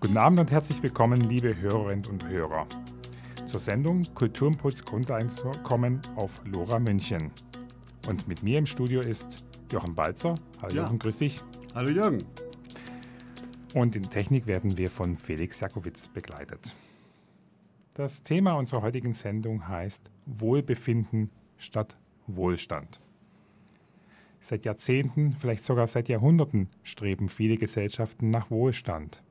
Guten Abend und herzlich willkommen, liebe Hörerinnen und Hörer, zur Sendung Kulturimpuls Grundeinkommen auf Lora München. Und mit mir im Studio ist Jochen Balzer. Hallo ja. Jochen, grüß dich. Hallo Jürgen. Und in Technik werden wir von Felix Jakowitz begleitet. Das Thema unserer heutigen Sendung heißt Wohlbefinden statt Wohlstand. Seit Jahrzehnten, vielleicht sogar seit Jahrhunderten streben viele Gesellschaften nach Wohlstand.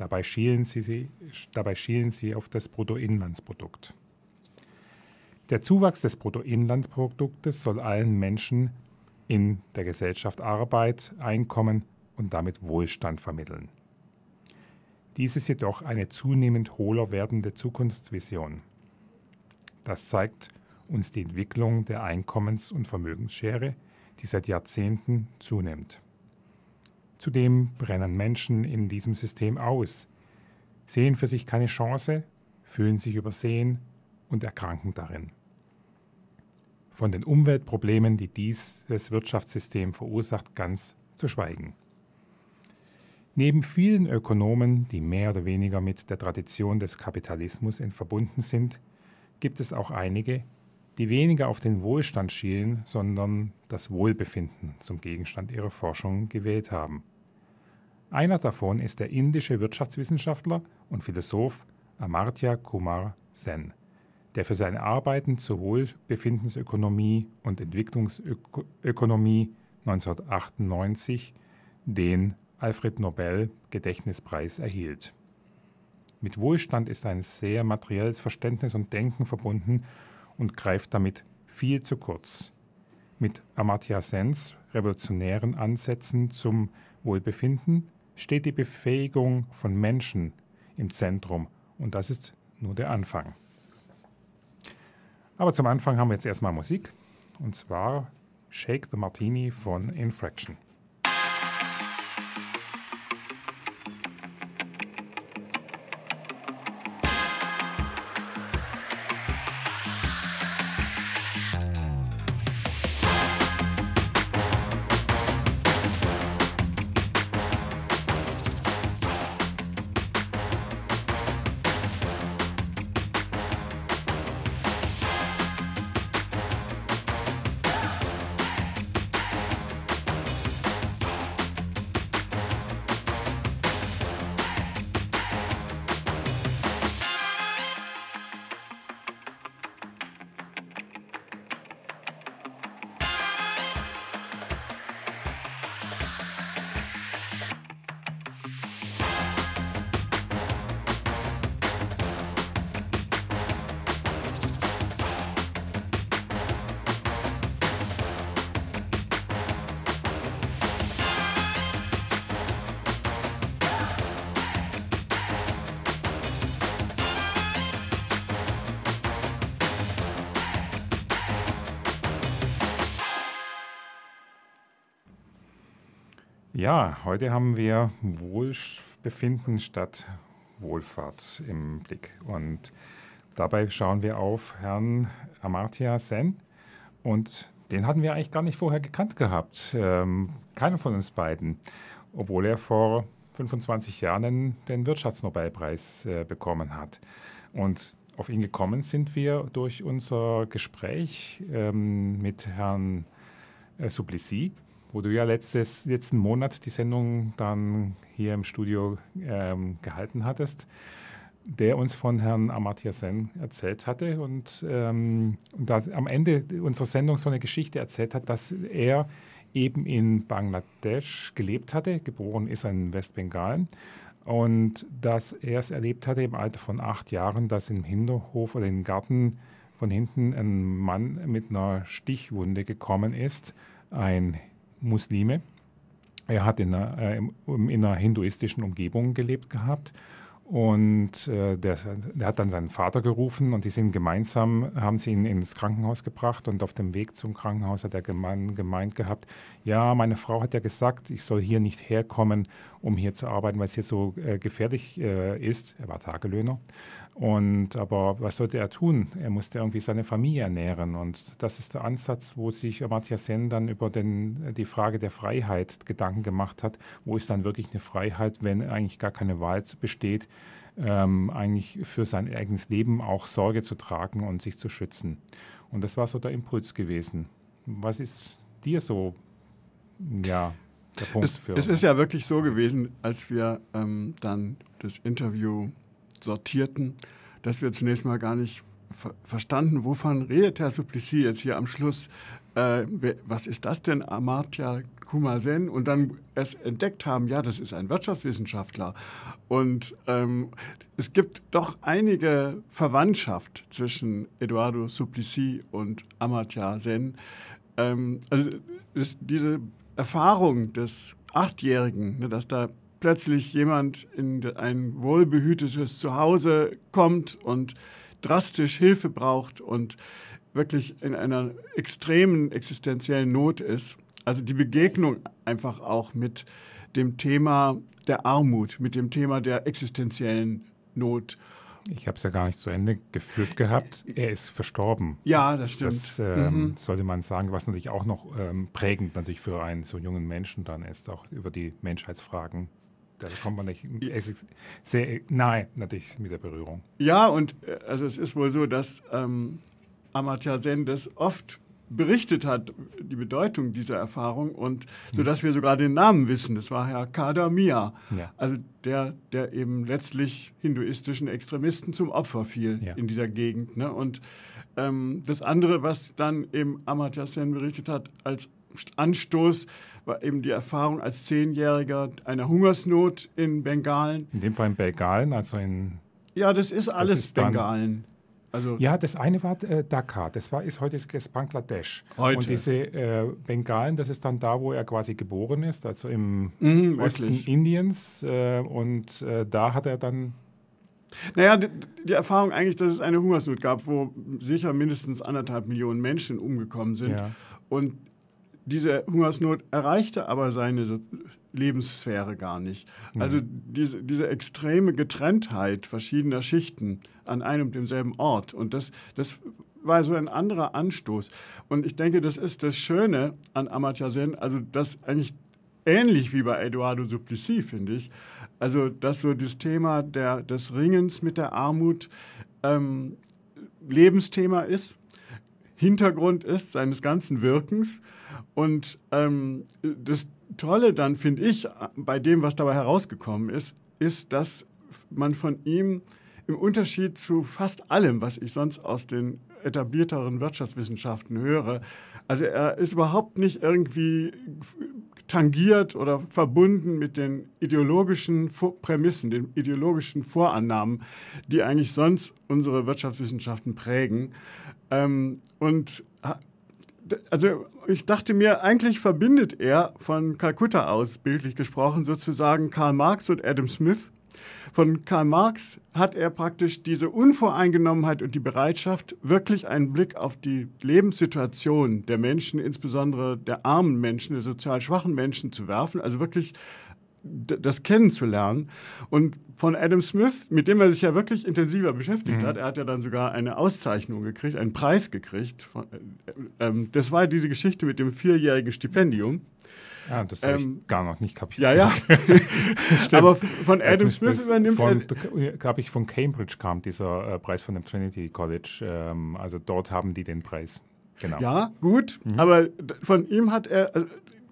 Dabei schielen sie, dabei schielen sie auf das Bruttoinlandsprodukt. Der Zuwachs des Bruttoinlandsproduktes soll allen Menschen in der Gesellschaft Arbeit, Einkommen und damit Wohlstand vermitteln. Dies ist jedoch eine zunehmend hohler werdende Zukunftsvision. Das zeigt uns die Entwicklung der Einkommens- und Vermögensschere, die seit Jahrzehnten zunimmt. Zudem brennen Menschen in diesem System aus, sehen für sich keine Chance, fühlen sich übersehen und erkranken darin. Von den Umweltproblemen, die dieses Wirtschaftssystem verursacht, ganz zu schweigen. Neben vielen Ökonomen, die mehr oder weniger mit der Tradition des Kapitalismus verbunden sind, gibt es auch einige, die weniger auf den Wohlstand schielen, sondern das Wohlbefinden zum Gegenstand ihrer Forschung gewählt haben. Einer davon ist der indische Wirtschaftswissenschaftler und Philosoph Amartya Kumar Sen der für seine Arbeiten zur Wohlbefindensökonomie und Entwicklungsökonomie 1998 den Alfred Nobel Gedächtnispreis erhielt. Mit Wohlstand ist ein sehr materielles Verständnis und Denken verbunden und greift damit viel zu kurz. Mit Amartya Sens revolutionären Ansätzen zum Wohlbefinden steht die Befähigung von Menschen im Zentrum und das ist nur der Anfang. Aber zum Anfang haben wir jetzt erstmal Musik. Und zwar Shake the Martini von Infraction. Ja, heute haben wir Wohlbefinden statt Wohlfahrt im Blick. Und dabei schauen wir auf Herrn Amartya Sen. Und den hatten wir eigentlich gar nicht vorher gekannt gehabt. Ähm, keiner von uns beiden. Obwohl er vor 25 Jahren den Wirtschaftsnobelpreis äh, bekommen hat. Und auf ihn gekommen sind wir durch unser Gespräch ähm, mit Herrn äh, Suplicy wo du ja letztes, letzten Monat die Sendung dann hier im Studio ähm, gehalten hattest, der uns von Herrn Amartya Sen erzählt hatte und, ähm, und am Ende unserer Sendung so eine Geschichte erzählt hat, dass er eben in Bangladesch gelebt hatte, geboren ist er in Westbengalen und dass er es erlebt hatte im Alter von acht Jahren, dass im Hinterhof oder im Garten von hinten ein Mann mit einer Stichwunde gekommen ist, ein Muslime. Er hat in einer, äh, in einer hinduistischen Umgebung gelebt gehabt und äh, der, der, hat dann seinen Vater gerufen und die sind gemeinsam, haben sie ihn ins Krankenhaus gebracht und auf dem Weg zum Krankenhaus hat er gemein, gemeint gehabt, ja, meine Frau hat ja gesagt, ich soll hier nicht herkommen um hier zu arbeiten, weil es hier so äh, gefährlich äh, ist. Er war Tagelöhner. Und aber was sollte er tun? Er musste irgendwie seine Familie ernähren. Und das ist der Ansatz, wo sich Amartya Sen dann über den, die Frage der Freiheit Gedanken gemacht hat. Wo ist dann wirklich eine Freiheit, wenn eigentlich gar keine Wahl besteht, ähm, eigentlich für sein eigenes Leben auch Sorge zu tragen und sich zu schützen? Und das war so der Impuls gewesen. Was ist dir so, ja, der Punkt es, für? Es ist ja wirklich so gewesen, als wir ähm, dann das Interview sortierten, dass wir zunächst mal gar nicht ver verstanden, wovon redet Herr Suplicy jetzt hier am Schluss. Äh, was ist das denn, Amartya Kumasen? Und dann es entdeckt haben, ja, das ist ein Wirtschaftswissenschaftler. Und ähm, es gibt doch einige Verwandtschaft zwischen Eduardo Suplicy und Amartya Sen. Ähm, also das, diese Erfahrung des Achtjährigen, ne, dass da plötzlich jemand in ein wohlbehütetes Zuhause kommt und drastisch Hilfe braucht und wirklich in einer extremen existenziellen Not ist. Also die Begegnung einfach auch mit dem Thema der Armut, mit dem Thema der existenziellen Not. Ich habe es ja gar nicht zu Ende geführt gehabt. Er ist verstorben. Ja, das stimmt. Das ähm, mhm. sollte man sagen, was natürlich auch noch ähm, prägend natürlich für einen so jungen Menschen dann ist, auch über die Menschheitsfragen da kommt man nicht, sehr nahe natürlich mit der Berührung. Ja, und äh, also es ist wohl so, dass ähm, Amartya Sen das oft berichtet hat, die Bedeutung dieser Erfahrung und so dass wir sogar den Namen wissen. Das war Herr Kadamia, ja. also der, der eben letztlich hinduistischen Extremisten zum Opfer fiel ja. in dieser Gegend. Ne? Und ähm, das andere, was dann eben Amartya Sen berichtet hat als Anstoß, war eben die Erfahrung als Zehnjähriger einer Hungersnot in Bengalen. In dem Fall in Bengalen, also in. Ja, das ist alles das ist Bengalen. Also ja, das eine war äh, Dhaka, das war, ist heute ist Bangladesch. Heute. Und diese äh, Bengalen, das ist dann da, wo er quasi geboren ist, also im mhm, Osten wirklich? Indiens. Äh, und äh, da hat er dann naja, die, die, Erfahrung eigentlich, dass es eine Hungersnot gab, wo sicher mindestens anderthalb Millionen Menschen umgekommen sind. Ja. Und diese Hungersnot erreichte aber seine Lebenssphäre gar nicht. Mhm. Also diese, diese extreme Getrenntheit verschiedener Schichten an einem und demselben Ort. Und das, das war so ein anderer Anstoß. Und ich denke, das ist das Schöne an Amartya Sen, also das eigentlich ähnlich wie bei Eduardo Suplicy, finde ich. Also, dass so das Thema der, des Ringens mit der Armut ähm, Lebensthema ist, Hintergrund ist seines ganzen Wirkens und ähm, das Tolle dann, finde ich, bei dem, was dabei herausgekommen ist, ist, dass man von ihm im Unterschied zu fast allem, was ich sonst aus den etablierteren Wirtschaftswissenschaften höre, also er ist überhaupt nicht irgendwie tangiert oder verbunden mit den ideologischen Prämissen, den ideologischen Vorannahmen, die eigentlich sonst unsere Wirtschaftswissenschaften prägen. Ähm, und also ich dachte mir, eigentlich verbindet er von Kalkutta aus, bildlich gesprochen, sozusagen Karl Marx und Adam Smith. Von Karl Marx hat er praktisch diese Unvoreingenommenheit und die Bereitschaft, wirklich einen Blick auf die Lebenssituation der Menschen, insbesondere der armen Menschen, der sozial schwachen Menschen zu werfen, also wirklich das kennenzulernen. Und von Adam Smith, mit dem er sich ja wirklich intensiver beschäftigt mhm. hat, er hat ja dann sogar eine Auszeichnung gekriegt, einen Preis gekriegt. Äh, äh, das war diese Geschichte mit dem vierjährigen Stipendium. Ja, das habe ähm, ich gar noch nicht kapiert. Ja, ja. Aber von Adam Smith übernimmt von, er. Glaube ich, von Cambridge kam dieser äh, Preis von dem Trinity College. Ähm, also dort haben die den Preis. Genau. Ja, gut. Mhm. Aber von ihm hat er also,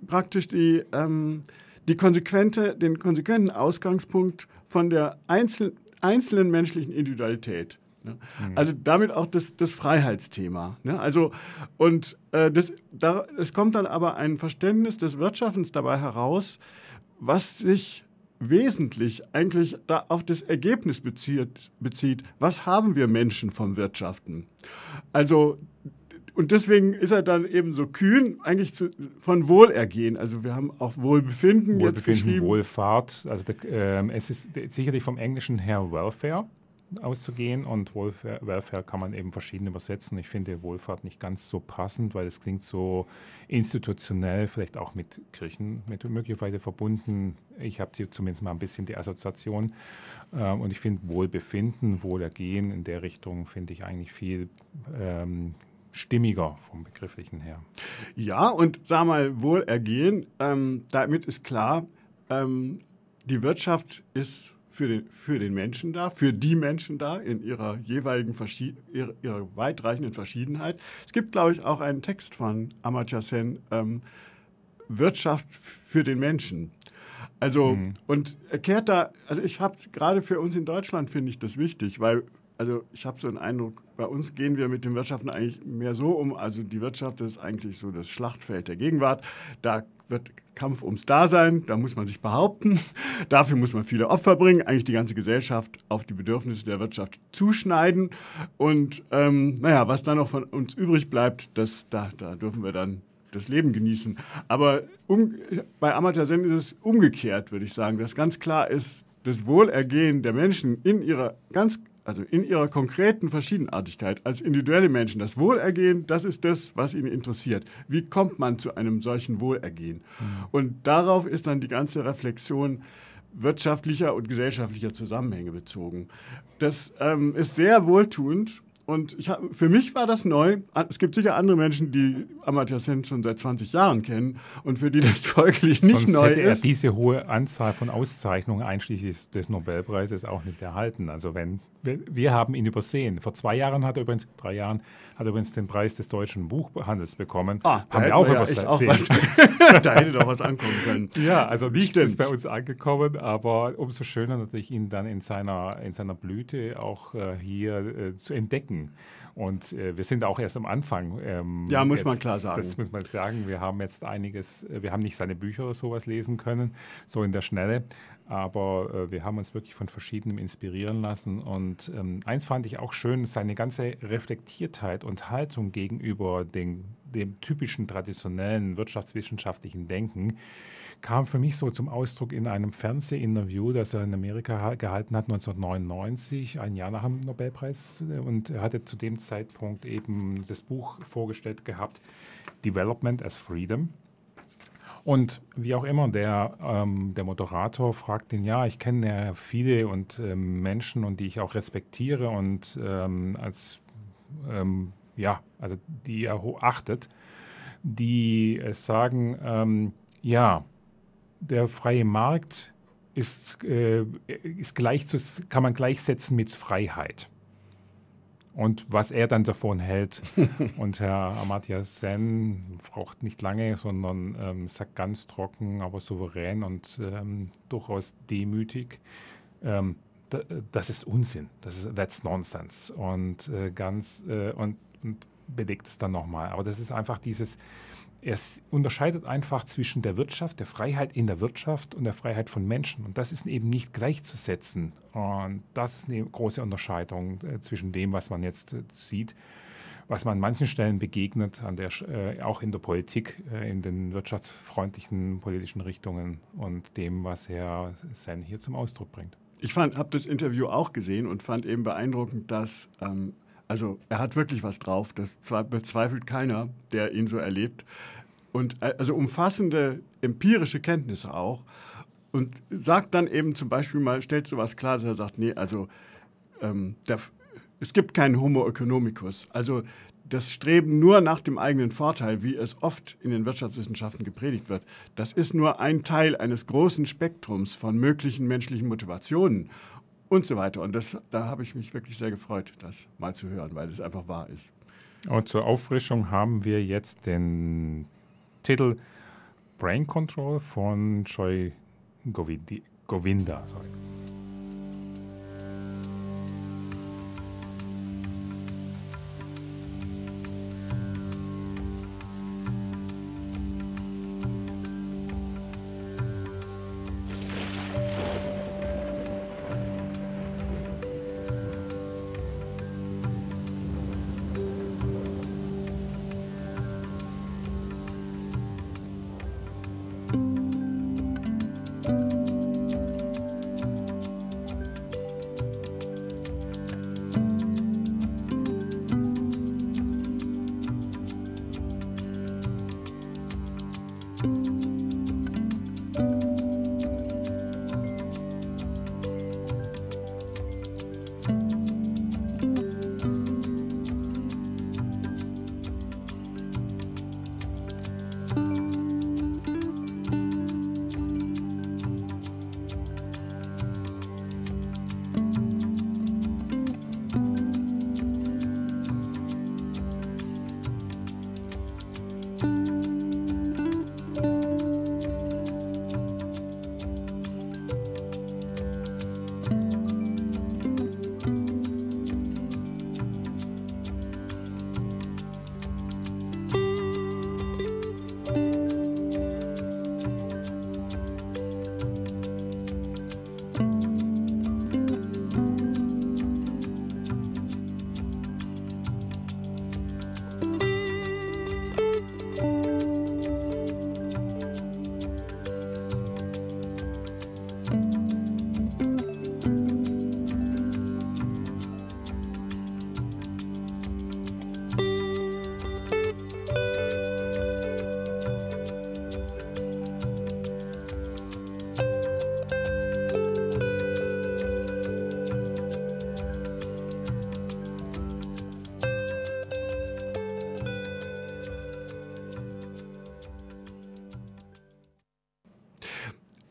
praktisch die. Ähm, die konsequente, den konsequenten Ausgangspunkt von der einzel, einzelnen menschlichen Individualität. Ne? Mhm. Also damit auch das, das Freiheitsthema. Ne? Also, und äh, das, da, es kommt dann aber ein Verständnis des Wirtschaftens dabei heraus, was sich wesentlich eigentlich da auf das Ergebnis bezieht, bezieht. Was haben wir Menschen vom Wirtschaften? Also und deswegen ist er dann eben so kühn, eigentlich zu, von Wohlergehen. Also wir haben auch Wohlbefinden, Wohlbefinden jetzt geschrieben. Wohlfahrt. Also der, ähm, es ist sicherlich vom Englischen her Welfare. auszugehen und Welfare, Welfare kann man eben verschieden übersetzen. Ich finde Wohlfahrt nicht ganz so passend, weil es klingt so institutionell, vielleicht auch mit Kirchen mit möglicherweise verbunden. Ich habe hier zumindest mal ein bisschen die Assoziation ähm, und ich finde Wohlbefinden, Wohlergehen in der Richtung finde ich eigentlich viel ähm, stimmiger vom Begrifflichen her. Ja, und sag mal, Wohlergehen, ähm, damit ist klar, ähm, die Wirtschaft ist für den, für den Menschen da, für die Menschen da in ihrer jeweiligen ihrer, ihrer weitreichenden Verschiedenheit. Es gibt, glaube ich, auch einen Text von Amartya Sen, ähm, Wirtschaft für den Menschen. Also, mhm. und er kehrt da, also ich habe gerade für uns in Deutschland finde ich das wichtig, weil also ich habe so einen Eindruck, bei uns gehen wir mit dem Wirtschaften eigentlich mehr so um. Also die Wirtschaft ist eigentlich so das Schlachtfeld der Gegenwart. Da wird Kampf ums Dasein, da muss man sich behaupten. Dafür muss man viele Opfer bringen, eigentlich die ganze Gesellschaft auf die Bedürfnisse der Wirtschaft zuschneiden. Und ähm, naja, was dann noch von uns übrig bleibt, das, da, da dürfen wir dann das Leben genießen. Aber um, bei Amartya Sen ist es umgekehrt, würde ich sagen, dass ganz klar ist, das Wohlergehen der Menschen in ihrer ganz also in ihrer konkreten Verschiedenartigkeit als individuelle Menschen, das Wohlergehen, das ist das, was ihn interessiert. Wie kommt man zu einem solchen Wohlergehen? Mhm. Und darauf ist dann die ganze Reflexion wirtschaftlicher und gesellschaftlicher Zusammenhänge bezogen. Das ähm, ist sehr wohltuend und ich hab, für mich war das neu. Es gibt sicher andere Menschen, die Amartya Sen schon seit 20 Jahren kennen und für die das folglich nicht Sonst neu hätte er ist. diese hohe Anzahl von Auszeichnungen einschließlich des, Nobelpreises auch nicht erhalten. Also wenn wir, haben ihn übersehen. Vor zwei Jahren hat er übrigens, drei Jahren hat er übrigens den Preis des deutschen Buchhandels bekommen. Ah, haben wir auch ja übersehen. da hätte doch was ankommen können. Ja, also nichts ist bei uns angekommen, aber umso schöner natürlich ihn dann in seiner, in seiner Blüte auch äh, hier äh, zu entdecken. Und äh, wir sind auch erst am Anfang. Ähm, ja, muss jetzt, man klar sagen. Das muss man sagen. Wir haben jetzt einiges, äh, wir haben nicht seine Bücher oder sowas lesen können, so in der Schnelle, aber äh, wir haben uns wirklich von verschiedenem inspirieren lassen. Und ähm, eins fand ich auch schön, seine ganze Reflektiertheit und Haltung gegenüber den, dem typischen traditionellen wirtschaftswissenschaftlichen Denken kam für mich so zum Ausdruck in einem Fernsehinterview, das er in Amerika gehalten hat, 1999, ein Jahr nach dem Nobelpreis. Und er hatte zu dem Zeitpunkt eben das Buch vorgestellt gehabt, Development as Freedom. Und wie auch immer, der, ähm, der Moderator fragt ihn, ja, ich kenne ja viele und ähm, Menschen und die ich auch respektiere und ähm, als, ähm, ja, also die er achtet, die äh, sagen, ähm, ja, der freie Markt ist, äh, ist gleich zu, kann man gleichsetzen mit Freiheit. Und was er dann davon hält. und Herr Amartya Sen braucht nicht lange, sondern ähm, sagt ganz trocken, aber souverän und ähm, durchaus demütig. Ähm, das ist Unsinn, das ist that's nonsense und äh, ganz äh, und, und belegt es dann nochmal. Aber das ist einfach dieses, er unterscheidet einfach zwischen der Wirtschaft, der Freiheit in der Wirtschaft und der Freiheit von Menschen. Und das ist eben nicht gleichzusetzen. Und das ist eine große Unterscheidung äh, zwischen dem, was man jetzt äh, sieht, was man an manchen Stellen begegnet, an der, äh, auch in der Politik, in den wirtschaftsfreundlichen politischen Richtungen und dem, was Herr Sen hier zum Ausdruck bringt. Ich habe das Interview auch gesehen und fand eben beeindruckend, dass ähm, also er hat wirklich was drauf, das bezweifelt keiner, der ihn so erlebt. Und äh, also umfassende empirische Kenntnisse auch. Und sagt dann eben zum Beispiel mal, stellt sowas klar, dass er sagt, nee, also ähm, der, es gibt keinen Homo economicus. Also das Streben nur nach dem eigenen Vorteil, wie es oft in den Wirtschaftswissenschaften gepredigt wird, das ist nur ein Teil eines großen Spektrums von möglichen menschlichen Motivationen und so weiter. Und das, da habe ich mich wirklich sehr gefreut, das mal zu hören, weil es einfach wahr ist. Und zur Auffrischung haben wir jetzt den Titel Brain Control von Joy Govinda. Sorry.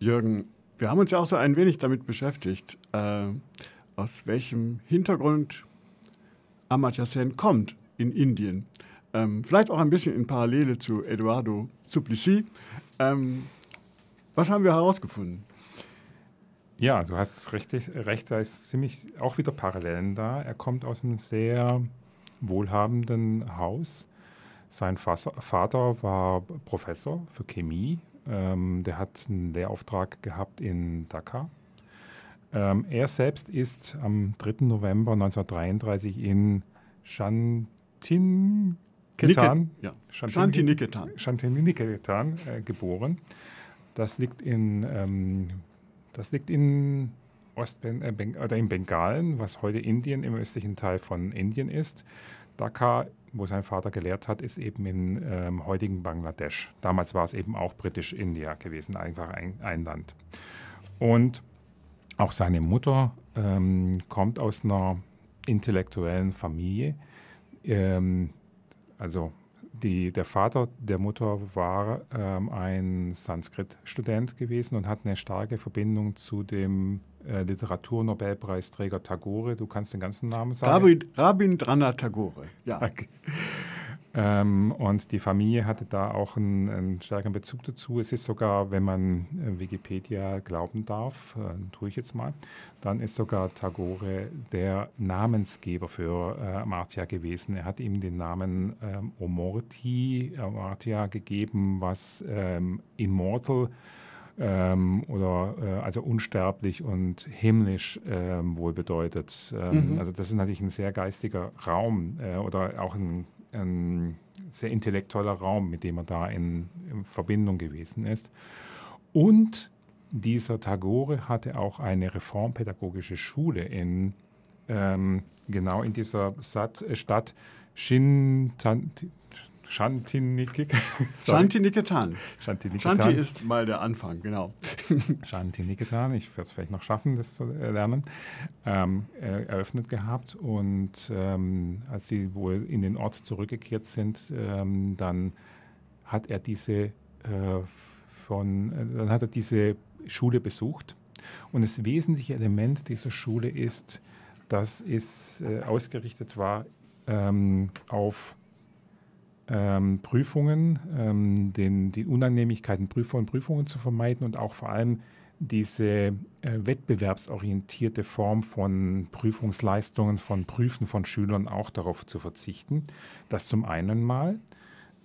Jürgen, wir haben uns ja auch so ein wenig damit beschäftigt, äh, aus welchem Hintergrund Amartya Sen kommt in Indien. Ähm, vielleicht auch ein bisschen in Parallele zu Eduardo Suplicy. Ähm, was haben wir herausgefunden? Ja, du hast richtig recht, da ist ziemlich auch wieder Parallelen da. Er kommt aus einem sehr wohlhabenden Haus. Sein Vater war Professor für Chemie. Ähm, der hat einen Lehrauftrag gehabt in Dhaka. Ähm, er selbst ist am 3. November 1933 in Shantiniketan, ja. Shantiniketan. Shantiniketan äh, geboren. Das liegt in, ähm, das liegt in Ostben äh, oder in Bengalen, was heute Indien im östlichen Teil von Indien ist. Dhaka, wo sein Vater gelehrt hat, ist eben in ähm, heutigen Bangladesch. Damals war es eben auch britisch-India gewesen, einfach ein, ein, Land. Und auch seine Mutter ähm, kommt aus einer intellektuellen Familie. Ähm, also die, der Vater der Mutter war ähm, ein Sanskrit-Student gewesen und hat eine starke Verbindung zu dem äh, Literaturnobelpreisträger Tagore. Du kannst den ganzen Namen sagen. Rabindranath Tagore, ja. Okay. Ähm, und die Familie hatte da auch einen, einen, stärkeren Bezug dazu. Es ist sogar, wenn man äh, Wikipedia glauben darf, äh, tue ich jetzt mal, dann ist sogar Tagore der Namensgeber für äh, Amartya gewesen. Er hat ihm den Namen ähm, Omorti Amartya gegeben, was ähm, Immortal ähm, oder äh, also unsterblich und himmlisch ähm, wohl bedeutet. Ähm, mhm. Also das ist natürlich ein sehr geistiger Raum äh, oder auch ein ein sehr intellektueller Raum, mit dem er da in, in Verbindung gewesen ist. Und dieser Tagore hatte auch eine reformpädagogische Schule in ähm, genau in dieser Stadt Shintan, Shantiniketan. Shantiniketan. Shanti ist mal der Anfang, genau. Shantiniketan, ich werde es vielleicht noch schaffen, das zu lernen, ähm, eröffnet gehabt. Und ähm, als sie wohl in den Ort zurückgekehrt sind, ähm, dann hat er diese äh, von, äh, dann hat er diese Schule besucht. Und das wesentliche Element dieser Schule ist, dass es äh, ausgerichtet war ähm, auf ähm, Prüfungen, ähm, den, die Unannehmlichkeiten und Prüfungen zu vermeiden und auch vor allem diese äh, wettbewerbsorientierte Form von Prüfungsleistungen, von Prüfen von Schülern auch darauf zu verzichten. Das zum einen mal.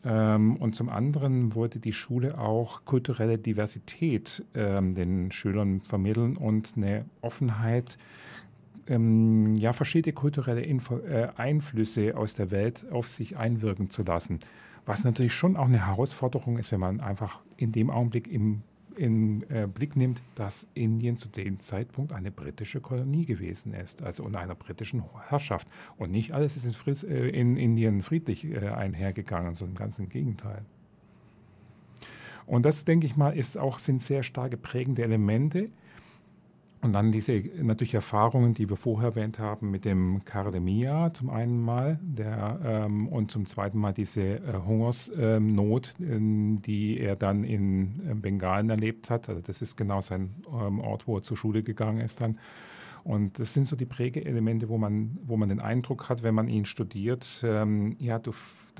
Ähm, und zum anderen wollte die Schule auch kulturelle Diversität ähm, den Schülern vermitteln und eine Offenheit ähm, ja, verschiedene kulturelle Info äh, Einflüsse aus der Welt auf sich einwirken zu lassen. Was natürlich schon auch eine Herausforderung ist, wenn man einfach in dem Augenblick im in äh, Blick nimmt, dass Indien zu dem Zeitpunkt eine britische Kolonie gewesen ist, also unter einer britischen Herrschaft. Und nicht alles ist in, Fris äh, in Indien friedlich äh, einhergegangen, sondern ganz im Gegenteil. Und das, denke ich mal, ist auch, sind sehr starke prägende Elemente, und dann diese natürlich Erfahrungen, die wir vorher erwähnt haben mit dem Cardemia zum einen Mal der, ähm, und zum zweiten Mal diese äh, Hungersnot, ähm, die er dann in äh, Bengalen erlebt hat. Also das ist genau sein ähm, Ort, wo er zur Schule gegangen ist dann. Und das sind so die Prägeelemente, wo man, wo man den Eindruck hat, wenn man ihn studiert, ähm, ja, du,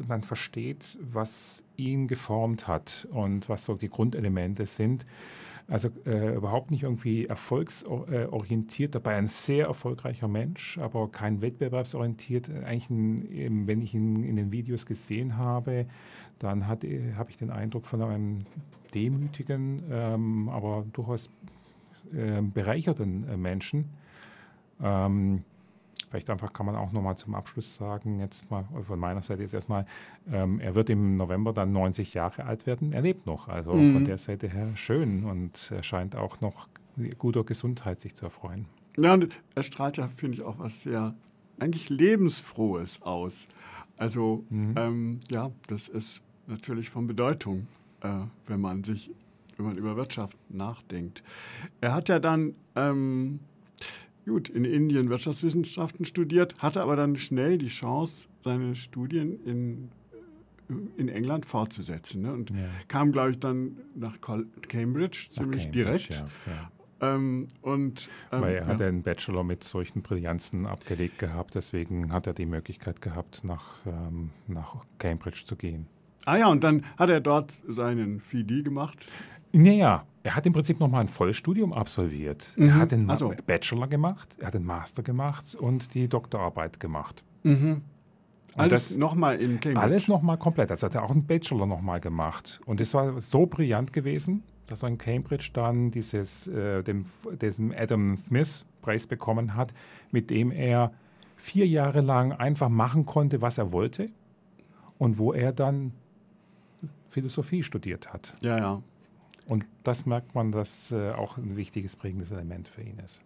man versteht, was ihn geformt hat und was so die Grundelemente sind. Also äh, überhaupt nicht irgendwie erfolgsorientiert, dabei ein sehr erfolgreicher Mensch, aber kein wettbewerbsorientiert. Eigentlich, ein, wenn ich ihn in den Videos gesehen habe, dann äh, habe ich den Eindruck von einem demütigen, ähm, aber durchaus äh, bereicherten Menschen. Ähm, Vielleicht einfach kann man auch nochmal zum Abschluss sagen, jetzt mal von meiner Seite jetzt erstmal, ähm, er wird im November dann 90 Jahre alt werden. Er lebt noch. Also mhm. von der Seite her schön und er scheint auch noch guter Gesundheit sich zu erfreuen. Ja, und er strahlt ja, finde ich, auch was sehr eigentlich Lebensfrohes aus. Also mhm. ähm, ja, das ist natürlich von Bedeutung, äh, wenn man sich, wenn man über Wirtschaft nachdenkt. Er hat ja dann ähm, gut in Indien Wirtschaftswissenschaften studiert, hatte aber dann schnell die Chance, seine Studien in in England fortzusetzen. Ne? Und ja. kam, glaube ich, dann nach Cambridge ziemlich Cambridge, direkt. Ja, ja. Ähm, und, ähm, Weil er hat einen Bachelor mit solchen Brillanzen abgelegt gehabt, deswegen hat er die Möglichkeit gehabt, nach, ähm, nach Cambridge zu gehen. Ah ja, und dann hat er dort seinen FIDI gemacht. Naja, er hat im Prinzip nochmal ein Vollstudium absolviert. Mhm. Er hat den also. Bachelor gemacht, er hat den Master gemacht und die Doktorarbeit gemacht. Mhm. Alles nochmal in Cambridge? Alles nochmal komplett. Also hat er auch einen Bachelor nochmal gemacht. Und es war so brillant gewesen, dass er in Cambridge dann dieses, äh, dem, diesen Adam Smith Preis bekommen hat, mit dem er vier Jahre lang einfach machen konnte, was er wollte. Und wo er dann Philosophie studiert hat. Ja, ja. Und das merkt man, dass äh, auch ein wichtiges prägendes Element für ihn ist.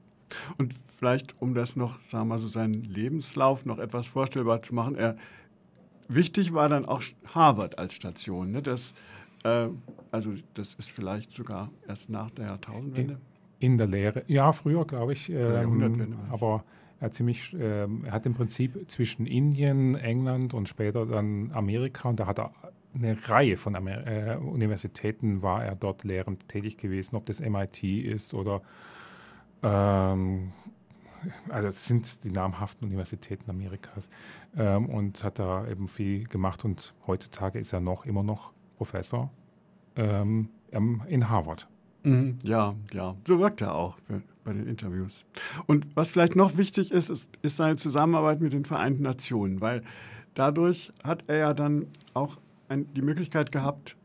Und vielleicht, um das noch, sagen wir mal so, seinen Lebenslauf noch etwas vorstellbar zu machen, er, wichtig war dann auch Harvard als Station. Ne? Das, äh, also das ist vielleicht sogar erst nach der Jahrtausendwende. In, in der Lehre, ja, früher glaube ich. Ähm, aber er hat, ziemlich, äh, er hat im Prinzip zwischen Indien, England und später dann Amerika und da hat er eine Reihe von Amer äh, Universitäten war er dort lehrend tätig gewesen, ob das MIT ist oder ähm, also es sind die namhaften Universitäten Amerikas ähm, und hat da eben viel gemacht und heutzutage ist er noch immer noch Professor ähm, in Harvard. Mhm, ja, ja, so wirkt er auch bei den Interviews. Und was vielleicht noch wichtig ist, ist, ist seine Zusammenarbeit mit den Vereinten Nationen, weil dadurch hat er ja dann auch ein, die Möglichkeit gehabt,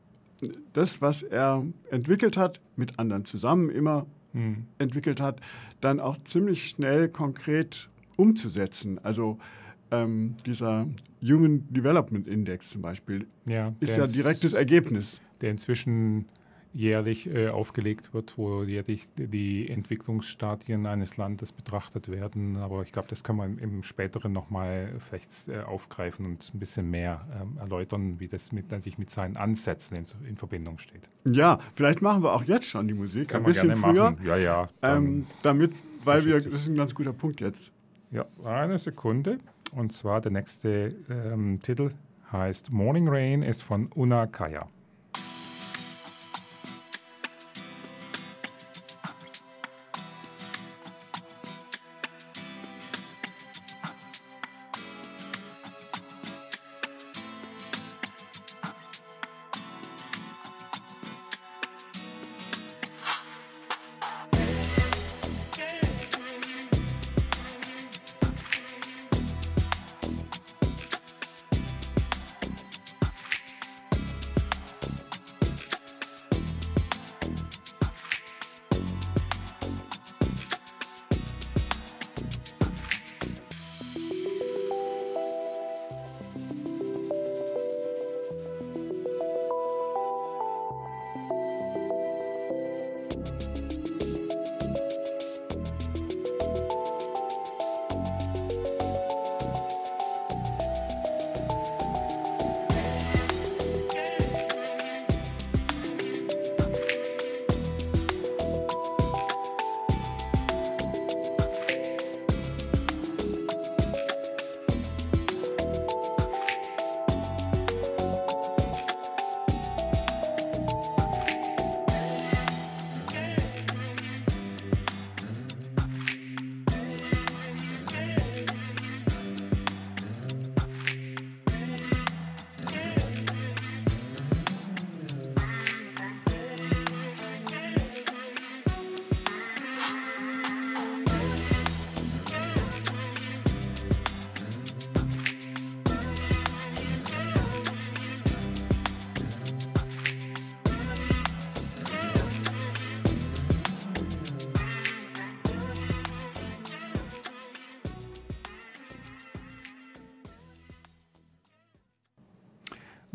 das, was er entwickelt hat, mit anderen zusammen immer mhm. entwickelt hat, dann auch ziemlich schnell konkret umzusetzen. Also ähm, dieser Human Development Index zum Beispiel ja, ist ja direktes Ergebnis. Der inzwischen jährlich äh, aufgelegt wird, wo jährlich die Entwicklungsstadien eines Landes betrachtet werden. Aber ich glaube, das kann man im späteren nochmal vielleicht äh, aufgreifen und ein bisschen mehr ähm, erläutern, wie das mit, natürlich mit seinen Ansätzen in, in, Verbindung steht. Ja, vielleicht machen wir auch jetzt schon die Musik kann ein bisschen gerne früher. Machen. Ja, ja. Ähm, damit, weil wir, das ist ein ganz guter Punkt jetzt. Ja, eine Sekunde. Und zwar der nächste ähm, Titel heißt Morning Rain, ist von Una Kaya.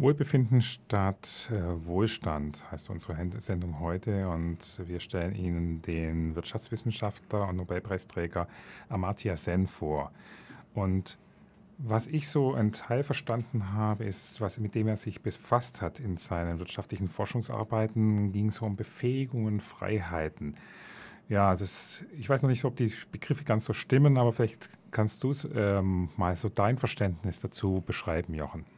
Wohlbefinden statt äh, Wohlstand heißt unsere Sendung heute und wir stellen Ihnen den Wirtschaftswissenschaftler und Nobelpreisträger Amartya Sen vor. Und was ich so ein Teil verstanden habe, ist, was, mit dem er sich befasst hat in seinen wirtschaftlichen Forschungsarbeiten, ging so um Befähigungen, Freiheiten. Ja, das, ich weiß noch nicht, ob die Begriffe ganz so stimmen, aber vielleicht kannst du ähm, mal so dein Verständnis dazu beschreiben, Jochen.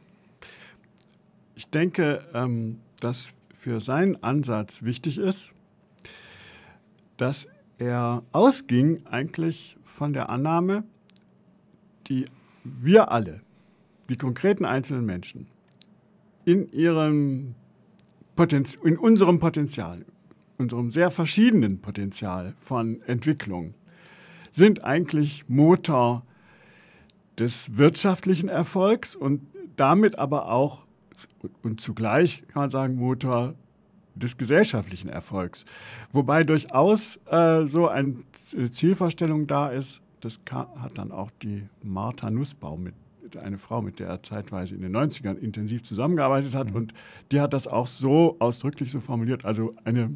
Ich denke, ähm, dass für seinen Ansatz wichtig ist, dass er ausging eigentlich von der Annahme, die wir alle, die konkreten einzelnen Menschen, in, ihrem Potenz in unserem Potenzial, unserem sehr verschiedenen Potenzial von Entwicklung, sind eigentlich Motor des wirtschaftlichen Erfolgs und damit aber auch und zugleich kann man sagen Motor des gesellschaftlichen Erfolgs. Wobei durchaus äh, so eine Zielvorstellung da ist, das hat dann auch die Martha Nussbaum mit eine Frau, mit der er zeitweise in den 90ern intensiv zusammengearbeitet hat. Mhm. Und die hat das auch so ausdrücklich so formuliert, also eine,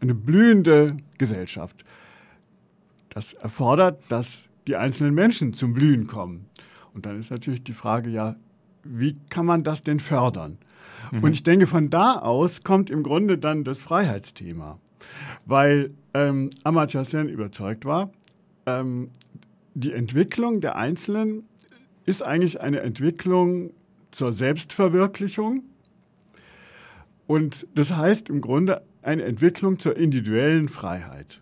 eine blühende Gesellschaft. Das erfordert, dass die einzelnen Menschen zum Blühen kommen. Und dann ist natürlich die Frage, ja, wie kann man das denn fördern? Mhm. Und ich denke, von da aus kommt im Grunde dann das Freiheitsthema, weil ähm, Amartya Sen überzeugt war, ähm, die Entwicklung der Einzelnen ist eigentlich eine Entwicklung zur Selbstverwirklichung. Und das heißt im Grunde eine Entwicklung zur individuellen Freiheit.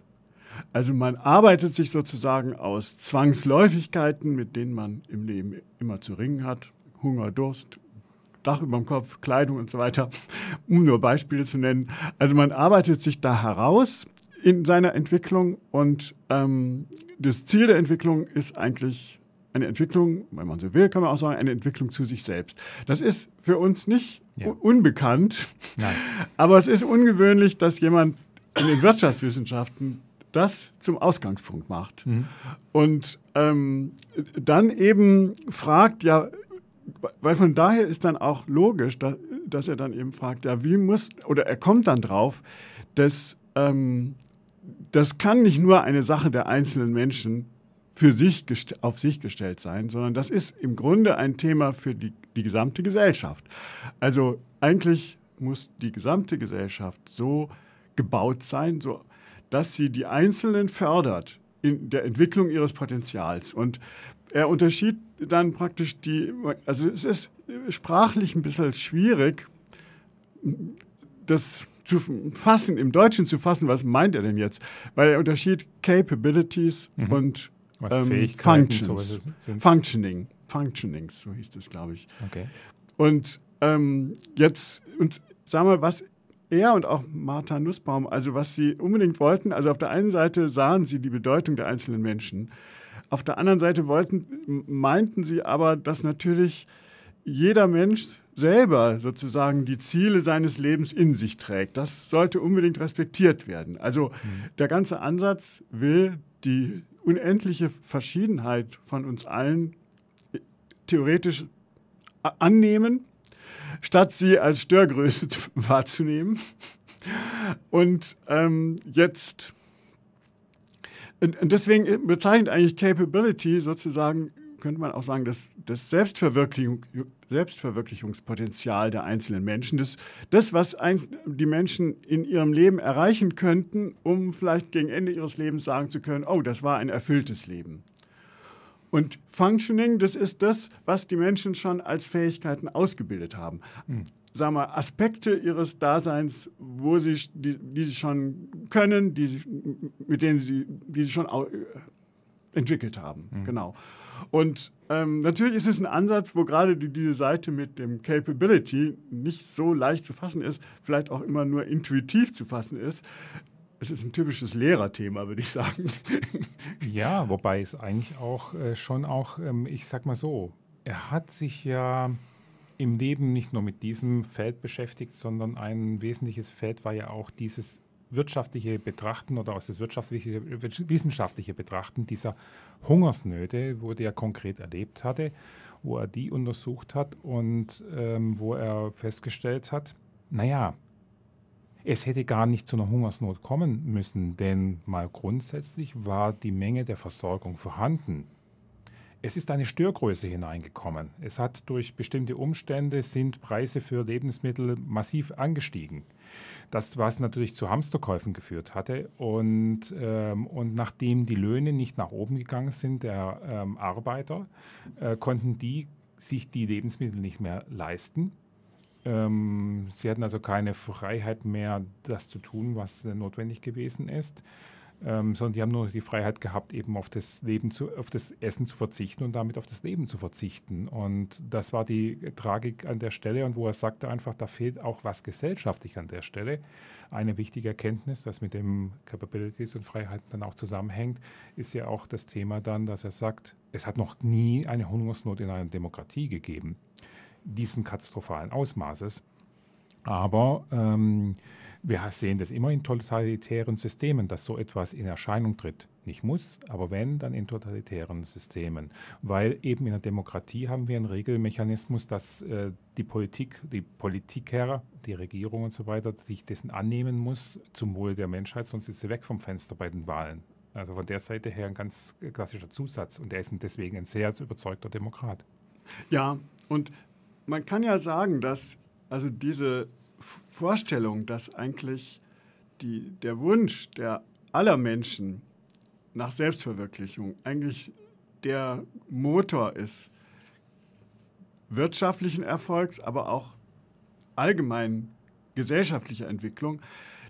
Also man arbeitet sich sozusagen aus Zwangsläufigkeiten, mit denen man im Leben immer zu ringen hat, Hunger, Durst, Dach über dem Kopf, Kleidung und so weiter, um nur Beispiele zu nennen. Also man arbeitet sich da heraus in seiner Entwicklung und ähm, das Ziel der Entwicklung ist eigentlich eine Entwicklung, wenn man so will, kann man auch sagen, eine Entwicklung zu sich selbst. Das ist für uns nicht ja. unbekannt, Nein. aber es ist ungewöhnlich, dass jemand in den Wirtschaftswissenschaften das zum Ausgangspunkt macht. Mhm. Und ähm, dann eben fragt, ja, weil von daher ist dann auch logisch, dass, dass er dann eben fragt, ja, wie muss, oder er kommt dann drauf, dass ähm, das kann nicht nur eine Sache der einzelnen Menschen für sich auf sich gestellt sein, sondern das ist im Grunde ein Thema für die, die gesamte Gesellschaft. Also eigentlich muss die gesamte Gesellschaft so gebaut sein, so, dass sie die Einzelnen fördert in der Entwicklung ihres Potenzials. Und er unterschied dann praktisch die, also es ist sprachlich ein bisschen schwierig, das zu fassen, im Deutschen zu fassen, was meint er denn jetzt? Weil er unterschied Capabilities mhm. und ähm, Functions. Functioning. Functionings, so hieß das, glaube ich. Okay. Und ähm, jetzt, und sagen wir, was er und auch Martha Nussbaum, also was sie unbedingt wollten, also auf der einen Seite sahen sie die Bedeutung der einzelnen Menschen, auf der anderen Seite wollten, meinten sie aber, dass natürlich jeder Mensch selber sozusagen die Ziele seines Lebens in sich trägt. Das sollte unbedingt respektiert werden. Also mhm. der ganze Ansatz will die unendliche Verschiedenheit von uns allen theoretisch annehmen, statt sie als Störgröße wahrzunehmen. Und ähm, jetzt, und deswegen bezeichnet eigentlich Capability sozusagen könnte man auch sagen, das, das Selbstverwirklichung, Selbstverwirklichungspotenzial der einzelnen Menschen, das, das, was ein, die Menschen in ihrem Leben erreichen könnten, um vielleicht gegen Ende ihres Lebens sagen zu können, oh, das war ein erfülltes Leben. Und Functioning, das ist das, was die Menschen schon als Fähigkeiten ausgebildet haben. Mhm. Sagen wir, Aspekte ihres Daseins, wo sie, die, die sie schon können, die, mit denen sie, die sie schon entwickelt haben. Mhm. Genau. Und ähm, natürlich ist es ein Ansatz, wo gerade die, diese Seite mit dem Capability nicht so leicht zu fassen ist, vielleicht auch immer nur intuitiv zu fassen ist. Es ist ein typisches Lehrerthema, würde ich sagen. Ja, wobei es eigentlich auch äh, schon auch, ähm, ich sag mal so, er hat sich ja im Leben nicht nur mit diesem Feld beschäftigt, sondern ein wesentliches Feld war ja auch dieses wirtschaftliche Betrachten oder aus das wirtschaftliche, wissenschaftliche Betrachten dieser Hungersnöte, wo der konkret erlebt hatte, wo er die untersucht hat und ähm, wo er festgestellt hat, naja, es hätte gar nicht zu einer Hungersnot kommen müssen, denn mal grundsätzlich war die Menge der Versorgung vorhanden. Es ist eine Störgröße hineingekommen. Es hat durch bestimmte Umstände sind Preise für Lebensmittel massiv angestiegen. Das, was natürlich zu Hamsterkäufen geführt hatte. Und, ähm, und nachdem die Löhne nicht nach oben gegangen sind der ähm, Arbeiter, äh, konnten die sich die Lebensmittel nicht mehr leisten. Ähm, sie hatten also keine Freiheit mehr, das zu tun, was notwendig gewesen ist ähm, sondern die haben nur die Freiheit gehabt, eben auf das Leben zu, auf das Essen zu verzichten und damit auf das Leben zu verzichten. Und das war die Tragik an der Stelle und wo er sagte einfach, da fehlt auch was gesellschaftlich an der Stelle. Eine wichtige Erkenntnis, das mit dem Capabilities und Freiheiten dann auch zusammenhängt, ist ja auch das Thema dann, dass er sagt, es hat noch nie eine Hungersnot in einer Demokratie gegeben, diesen katastrophalen Ausmaßes. Aber ähm, wir sehen das immer in totalitären Systemen, dass so etwas in Erscheinung tritt. Nicht muss, aber wenn, dann in totalitären Systemen. Weil eben in der Demokratie haben wir einen Regelmechanismus, dass äh, die Politik, die Politiker, die Regierung und so weiter sich dessen annehmen muss zum Wohle der Menschheit, sonst ist sie weg vom Fenster bei den Wahlen. Also von der Seite her ein ganz klassischer Zusatz und er ist deswegen ein sehr überzeugter Demokrat. Ja, und man kann ja sagen, dass also diese Vorstellung, dass eigentlich die, der Wunsch der aller Menschen nach Selbstverwirklichung eigentlich der Motor ist wirtschaftlichen Erfolgs, aber auch allgemein gesellschaftlicher Entwicklung,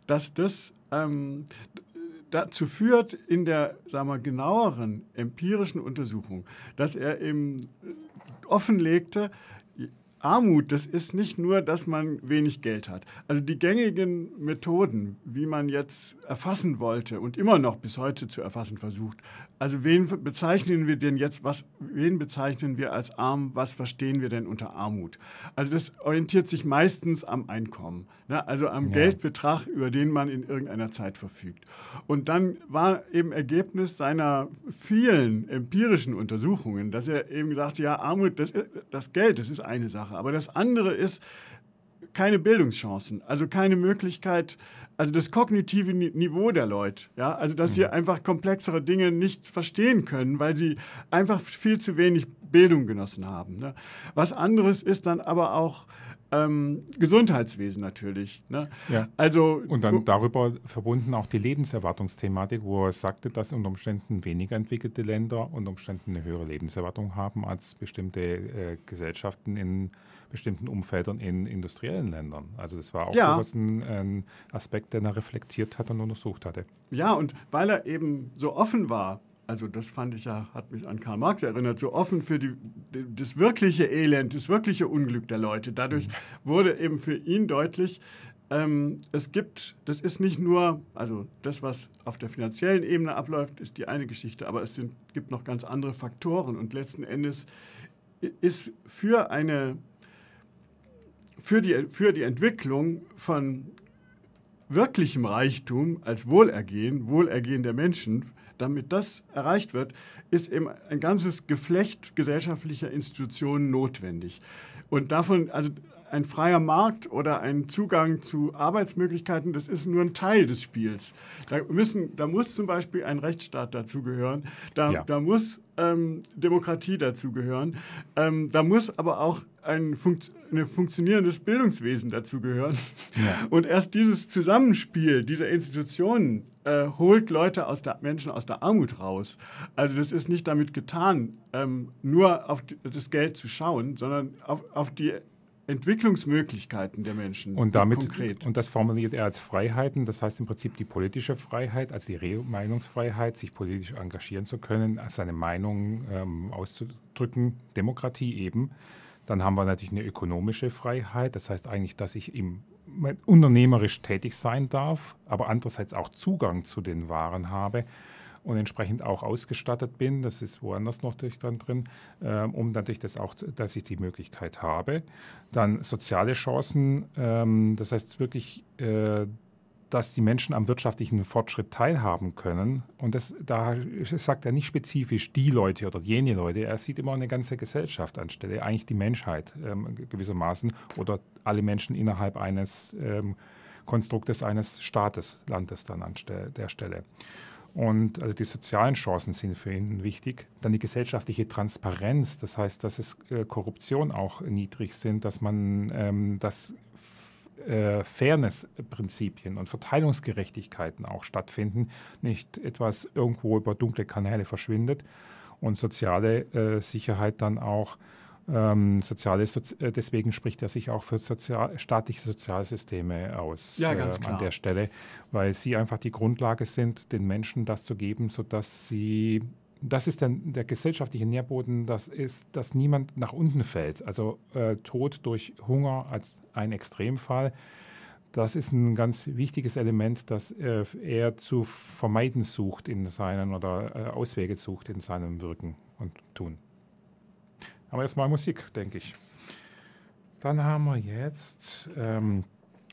dass das ähm, dazu führt in der sagen wir, genaueren empirischen Untersuchung, dass er eben offenlegte, Armut, das ist nicht nur, dass man wenig Geld hat. Also die gängigen Methoden, wie man jetzt erfassen wollte und immer noch bis heute zu erfassen versucht. Also wen bezeichnen wir denn jetzt, was, wen bezeichnen wir als arm, was verstehen wir denn unter Armut? Also das orientiert sich meistens am Einkommen, ne? also am ja. Geldbetrag, über den man in irgendeiner Zeit verfügt. Und dann war eben Ergebnis seiner vielen empirischen Untersuchungen, dass er eben gesagt, ja, Armut, das, das Geld, das ist eine. Sache. Aber das andere ist keine Bildungschancen, also keine Möglichkeit, also das kognitive Niveau der Leute, ja, also dass sie mhm. einfach komplexere Dinge nicht verstehen können, weil sie einfach viel zu wenig Bildung genossen haben. Ne? Was anderes ist dann aber auch ähm, Gesundheitswesen natürlich. Ne? Ja. Also, und dann darüber verbunden auch die Lebenserwartungsthematik, wo er sagte, dass unter Umständen weniger entwickelte Länder unter Umständen eine höhere Lebenserwartung haben als bestimmte äh, Gesellschaften in bestimmten Umfeldern in industriellen Ländern. Also das war auch ja. ein, ein Aspekt, den er reflektiert hat und untersucht hatte. Ja, und weil er eben so offen war also das fand ich ja, hat mich an Karl Marx erinnert, so offen für die, das wirkliche Elend, das wirkliche Unglück der Leute. Dadurch mhm. wurde eben für ihn deutlich, ähm, es gibt, das ist nicht nur, also das, was auf der finanziellen Ebene abläuft, ist die eine Geschichte, aber es sind, gibt noch ganz andere Faktoren und letzten Endes ist für eine, für die, für die Entwicklung von wirklichem Reichtum als Wohlergehen, Wohlergehen der Menschen, damit das erreicht wird, ist eben ein ganzes Geflecht gesellschaftlicher Institutionen notwendig. Und davon, also ein freier Markt oder ein Zugang zu Arbeitsmöglichkeiten, das ist nur ein Teil des Spiels. Da, müssen, da muss zum Beispiel ein Rechtsstaat dazugehören, da, ja. da muss ähm, Demokratie dazugehören, ähm, da muss aber auch ein, funkt, ein funktionierendes Bildungswesen dazugehören. Ja. Und erst dieses Zusammenspiel dieser Institutionen äh, holt Leute aus der Menschen aus der Armut raus. Also das ist nicht damit getan, ähm, nur auf das Geld zu schauen, sondern auf, auf die Entwicklungsmöglichkeiten der Menschen. Und damit konkret. Und das formuliert er als Freiheiten, das heißt im Prinzip die politische Freiheit, also die Re Meinungsfreiheit, sich politisch engagieren zu können, seine Meinung ähm, auszudrücken, Demokratie eben. Dann haben wir natürlich eine ökonomische Freiheit, das heißt eigentlich, dass ich im unternehmerisch tätig sein darf, aber andererseits auch Zugang zu den Waren habe und entsprechend auch ausgestattet bin, das ist woanders noch dann drin, äh, um natürlich das auch, dass ich die Möglichkeit habe. Dann soziale Chancen, ähm, das heißt wirklich, äh, dass die Menschen am wirtschaftlichen Fortschritt teilhaben können. Und das, da sagt er nicht spezifisch die Leute oder jene Leute, er sieht immer eine ganze Gesellschaft anstelle, eigentlich die Menschheit ähm, gewissermaßen oder alle Menschen innerhalb eines ähm, Konstruktes eines Staates, Landes dann an der Stelle. Und also die sozialen Chancen sind für ihn wichtig. Dann die gesellschaftliche Transparenz, das heißt, dass es äh, Korruption auch niedrig sind, dass man ähm, das äh, Fairness-Prinzipien und Verteilungsgerechtigkeiten auch stattfinden, nicht etwas irgendwo über dunkle Kanäle verschwindet und soziale äh, Sicherheit dann auch ähm, soziale Sozi äh, deswegen spricht er sich auch für sozial staatliche Sozialsysteme aus ja, äh, an der Stelle, weil sie einfach die Grundlage sind, den Menschen das zu geben, sodass sie das ist der, der gesellschaftliche Nährboden, das ist, dass niemand nach unten fällt. Also äh, Tod durch Hunger als ein Extremfall, das ist ein ganz wichtiges Element, das äh, er zu vermeiden sucht in seinen oder äh, Auswege sucht in seinem Wirken und Tun. Aber erstmal Musik, denke ich. Dann haben wir jetzt ähm,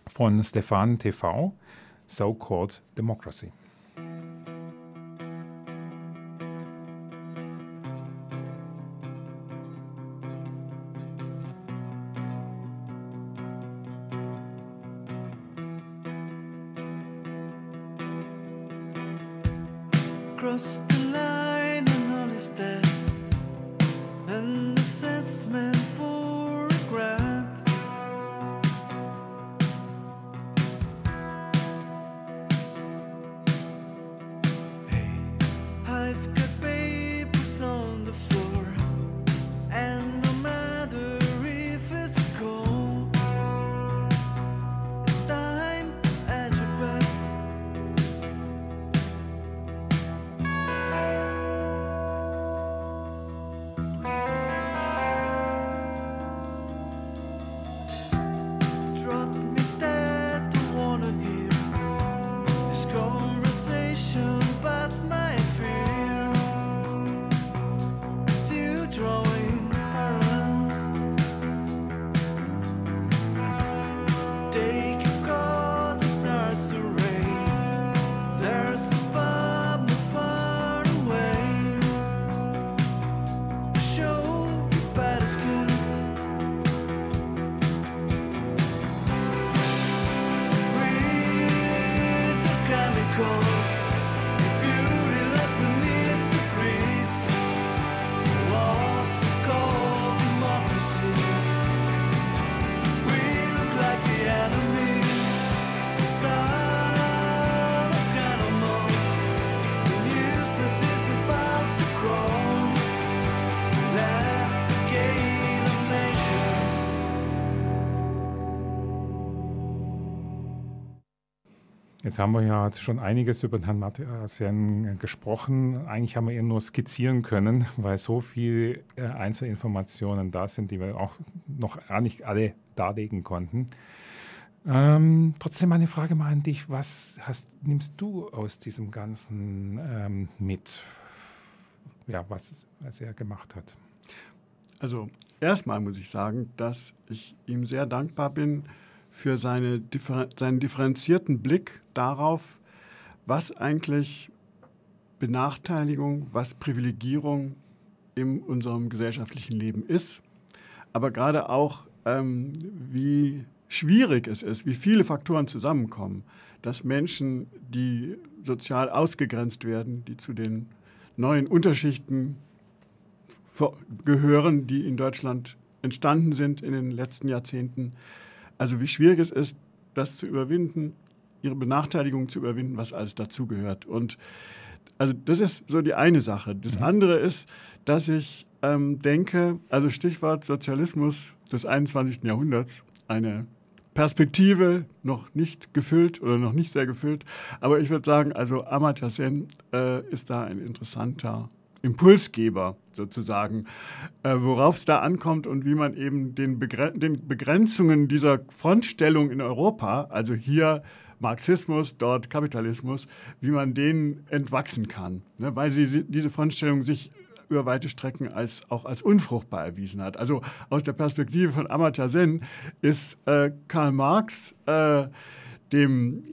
von Stefan TV So-Called Democracy. assessment for Jetzt haben wir ja schon einiges über Herrn Mathiasen gesprochen. Eigentlich haben wir ihn nur skizzieren können, weil so viele äh, Einzelinformationen da sind, die wir auch noch gar nicht alle darlegen konnten. Ähm, trotzdem eine Frage mal an dich. Was hast, nimmst du aus diesem Ganzen ähm, mit, ja, was, was er gemacht hat? Also erstmal muss ich sagen, dass ich ihm sehr dankbar bin für seine, seinen differenzierten Blick darauf, was eigentlich Benachteiligung, was Privilegierung in unserem gesellschaftlichen Leben ist, aber gerade auch, ähm, wie schwierig es ist, wie viele Faktoren zusammenkommen, dass Menschen, die sozial ausgegrenzt werden, die zu den neuen Unterschichten gehören, die in Deutschland entstanden sind in den letzten Jahrzehnten, also wie schwierig es ist, das zu überwinden, ihre Benachteiligung zu überwinden, was alles dazugehört. Und also das ist so die eine Sache. Das mhm. andere ist, dass ich ähm, denke, also Stichwort Sozialismus des 21. Jahrhunderts, eine Perspektive noch nicht gefüllt oder noch nicht sehr gefüllt. Aber ich würde sagen, also Amartya Sen äh, ist da ein interessanter Impulsgeber sozusagen, äh, worauf es da ankommt und wie man eben den, Begre den Begrenzungen dieser Frontstellung in Europa, also hier Marxismus, dort Kapitalismus, wie man denen entwachsen kann, ne, weil sie diese Frontstellung sich über weite Strecken als, auch als unfruchtbar erwiesen hat. Also aus der Perspektive von Amartya Sen ist äh, Karl Marx äh, dem,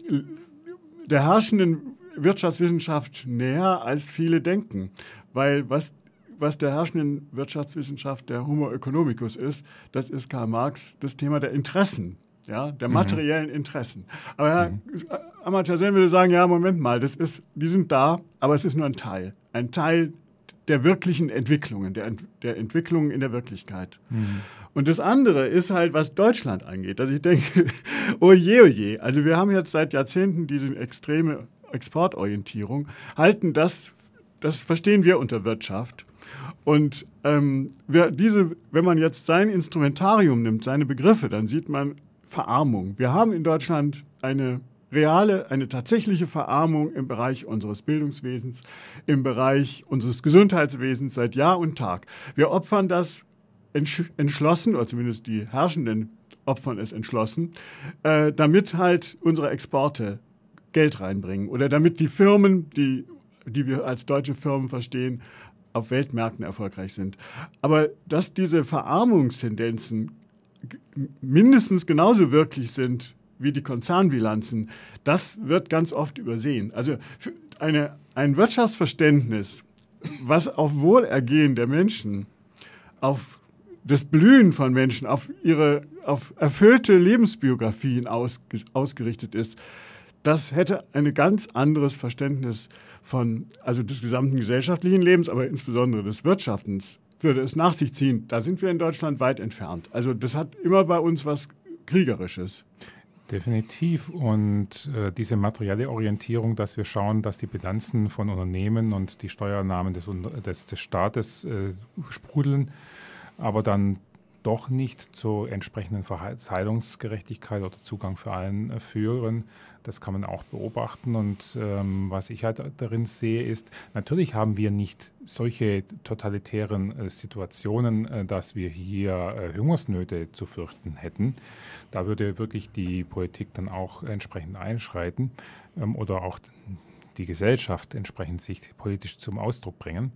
der herrschenden Wirtschaftswissenschaft näher, als viele denken. Weil was, was der herrschenden Wirtschaftswissenschaft der Homo economicus ist, das ist Karl Marx das Thema der Interessen. Ja, der mhm. materiellen. Interessen. Aber Herr mhm. Amartya Sen würde sagen, ja, Moment mal, das ist, die sind da, aber es ist nur ein Teil. Ein Teil der wirklichen Entwicklungen, der, der Entwicklungen in der Wirklichkeit. Mhm. Und das andere ist halt, was Deutschland angeht. Also ich denke, oh je, oh je. Also wir haben jetzt seit Jahrzehnten diese extreme Exportorientierung, halten das das verstehen wir unter Wirtschaft. Und ähm, diese, wenn man jetzt sein Instrumentarium nimmt, seine Begriffe, dann sieht man Verarmung. Wir haben in Deutschland eine reale, eine tatsächliche Verarmung im Bereich unseres Bildungswesens, im Bereich unseres Gesundheitswesens seit Jahr und Tag. Wir opfern das entschlossen, oder zumindest die Herrschenden opfern es entschlossen, äh, damit halt unsere Exporte Geld reinbringen oder damit die Firmen, die, die wir als deutsche Firmen verstehen, auf Weltmärkten erfolgreich sind. Aber dass diese Verarmungstendenzen mindestens genauso wirklich sind wie die Konzernbilanzen, das wird ganz oft übersehen. Also eine, ein Wirtschaftsverständnis, was auf Wohlergehen der Menschen, auf das Blühen von Menschen, auf ihre auf erfüllte Lebensbiografien aus, ausgerichtet ist, das hätte ein ganz anderes Verständnis von, also des gesamten gesellschaftlichen Lebens, aber insbesondere des Wirtschaftens, würde es nach sich ziehen. Da sind wir in Deutschland weit entfernt. Also das hat immer bei uns was Kriegerisches. Definitiv. Und äh, diese materielle Orientierung, dass wir schauen, dass die Bilanzen von Unternehmen und die Steuernahmen des, des, des Staates äh, sprudeln, aber dann doch nicht zur entsprechenden Verteilungsgerechtigkeit oder Zugang für allen äh, führen. Das kann man auch beobachten. Und ähm, was ich halt darin sehe, ist, natürlich haben wir nicht solche totalitären äh, Situationen, äh, dass wir hier äh, Hungersnöte zu fürchten hätten. Da würde wirklich die Politik dann auch entsprechend einschreiten ähm, oder auch die Gesellschaft entsprechend sich politisch zum Ausdruck bringen.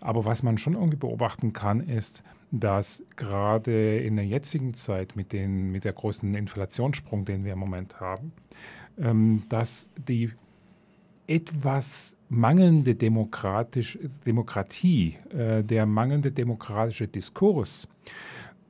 Aber was man schon irgendwie beobachten kann, ist, dass gerade in der jetzigen Zeit mit, den, mit der großen Inflationssprung, den wir im Moment haben, ähm, dass die etwas mangelnde demokratisch, Demokratie, äh, der mangelnde demokratische Diskurs,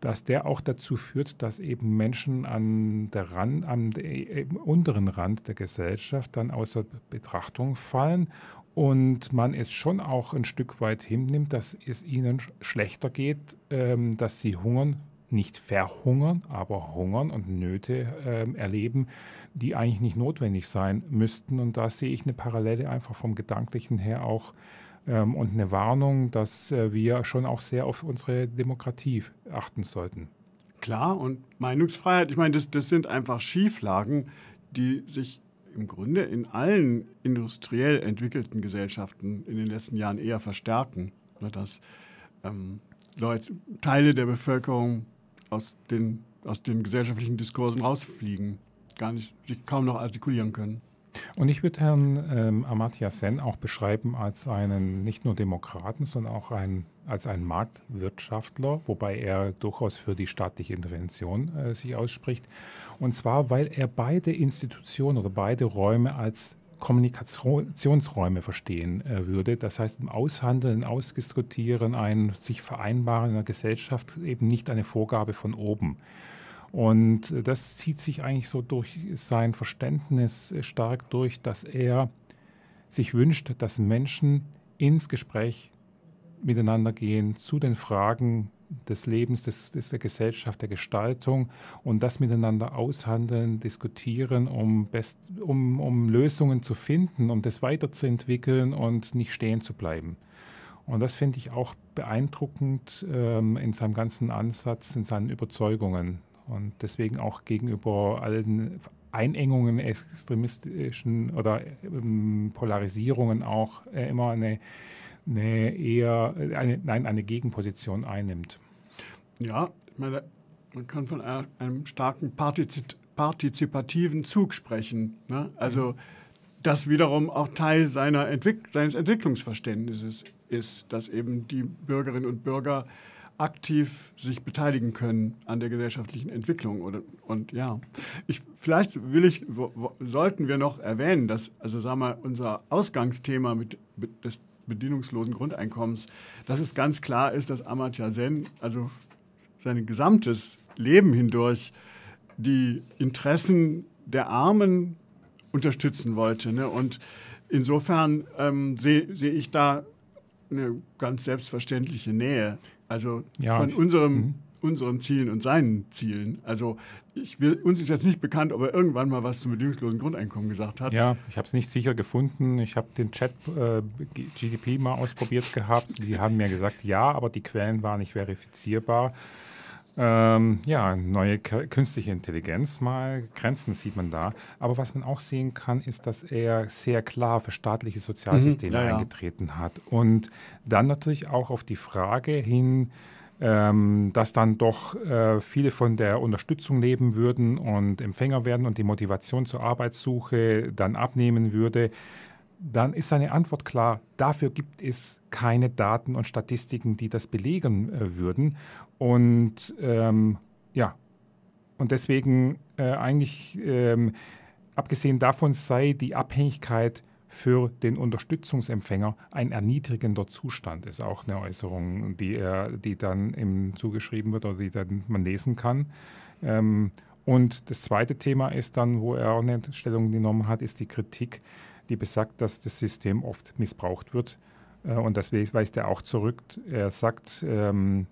dass der auch dazu führt, dass eben Menschen an der Rand, am äh, unteren Rand der Gesellschaft dann außer Betrachtung fallen und man es schon auch ein Stück weit hinnimmt, dass es ihnen schlechter geht, ähm, dass sie hungern, nicht verhungern, aber hungern und Nöte ähm, erleben, die eigentlich nicht notwendig sein müssten. Und da sehe ich eine Parallele einfach vom Gedanklichen her auch ähm, und eine Warnung, dass äh, wir schon auch sehr auf unsere Demokratie achten sollten. Klar, und Meinungsfreiheit, ich meine, das, das sind einfach Schieflagen, die sich im Grunde in allen industriell entwickelten Gesellschaften in den letzten Jahren eher verstärken. Ne, dass ähm, Leute, Teile der Bevölkerung aus den, aus den gesellschaftlichen Diskursen rausfliegen, gar nicht, sich kaum noch artikulieren können. Und ich würde Herrn ähm, Amartya Sen auch beschreiben als einen nicht nur Demokraten, sondern auch ein, als einen Marktwirtschaftler, wobei er durchaus für die staatliche Intervention äh, sich ausspricht. Und zwar, weil er beide Institutionen oder beide Räume als Kommunikationsräume verstehen äh, würde. Das heißt, im Aushandeln, Ausdiskutieren, ein sich vereinbaren in der Gesellschaft eben nicht eine Vorgabe von oben. Und das zieht sich eigentlich so durch sein Verständnis stark durch, dass er sich wünscht, dass Menschen ins Gespräch miteinander gehen zu den Fragen des Lebens, des, des, der Gesellschaft, der Gestaltung und das miteinander aushandeln, diskutieren, um, best, um, um Lösungen zu finden, um das weiterzuentwickeln und nicht stehen zu bleiben. Und das finde ich auch beeindruckend ähm, in seinem ganzen Ansatz, in seinen Überzeugungen und deswegen auch gegenüber allen Einengungen, extremistischen oder ähm, Polarisierungen auch äh, immer eine, eine eher, eine, nein, eine Gegenposition einnimmt. Ja, meine, man kann von einem starken Partizip partizipativen Zug sprechen. Ne? Also das wiederum auch Teil seiner Entwick seines Entwicklungsverständnisses ist, dass eben die Bürgerinnen und Bürger aktiv sich beteiligen können an der gesellschaftlichen Entwicklung. Oder, und ja, ich, vielleicht will ich, wo, wo, sollten wir noch erwähnen, dass, also sagen wir, unser Ausgangsthema mit, mit des bedienungslosen Grundeinkommens, dass es ganz klar ist, dass Amartya Sen, also sein gesamtes Leben hindurch, die Interessen der Armen unterstützen wollte. Ne? Und insofern ähm, sehe seh ich da eine ganz selbstverständliche Nähe also ja, von unserem, unseren Zielen und seinen Zielen. Also will, uns ist jetzt nicht bekannt, ob er irgendwann mal was zum bedingungslosen Grundeinkommen gesagt hat. Ja, ich habe es nicht sicher gefunden. Ich habe den Chat äh, GDP mal ausprobiert gehabt. Die haben mir gesagt, ja, aber die Quellen waren nicht verifizierbar. Ähm, ja, neue künstliche Intelligenz, mal Grenzen sieht man da. Aber was man auch sehen kann, ist, dass er sehr klar für staatliche Sozialsysteme mhm, ja, eingetreten ja. hat. Und dann natürlich auch auf die Frage hin, ähm, dass dann doch äh, viele von der Unterstützung leben würden und Empfänger werden und die Motivation zur Arbeitssuche dann abnehmen würde dann ist seine Antwort klar, dafür gibt es keine Daten und Statistiken, die das belegen äh, würden. Und ähm, ja, und deswegen äh, eigentlich, ähm, abgesehen davon sei die Abhängigkeit für den Unterstützungsempfänger ein erniedrigender Zustand, ist auch eine Äußerung, die, er, die dann ihm zugeschrieben wird oder die dann man lesen kann. Ähm, und das zweite Thema ist dann, wo er auch eine Stellung genommen hat, ist die Kritik die besagt, dass das System oft missbraucht wird. Äh, und das weist er auch zurück. Er sagt, ähm,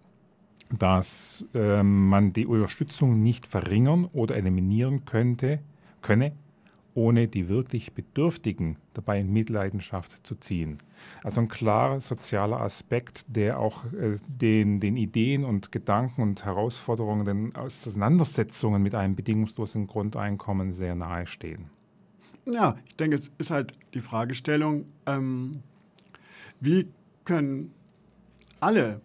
dass ähm, man die Unterstützung nicht verringern oder eliminieren könnte, könne, ohne die wirklich Bedürftigen dabei in Mitleidenschaft zu ziehen. Also ein klarer sozialer Aspekt, der auch äh, den, den Ideen und Gedanken und Herausforderungen, den Auseinandersetzungen mit einem bedingungslosen Grundeinkommen sehr nahe stehen. Ja, ich denke, es ist halt die Fragestellung, ähm, wie können alle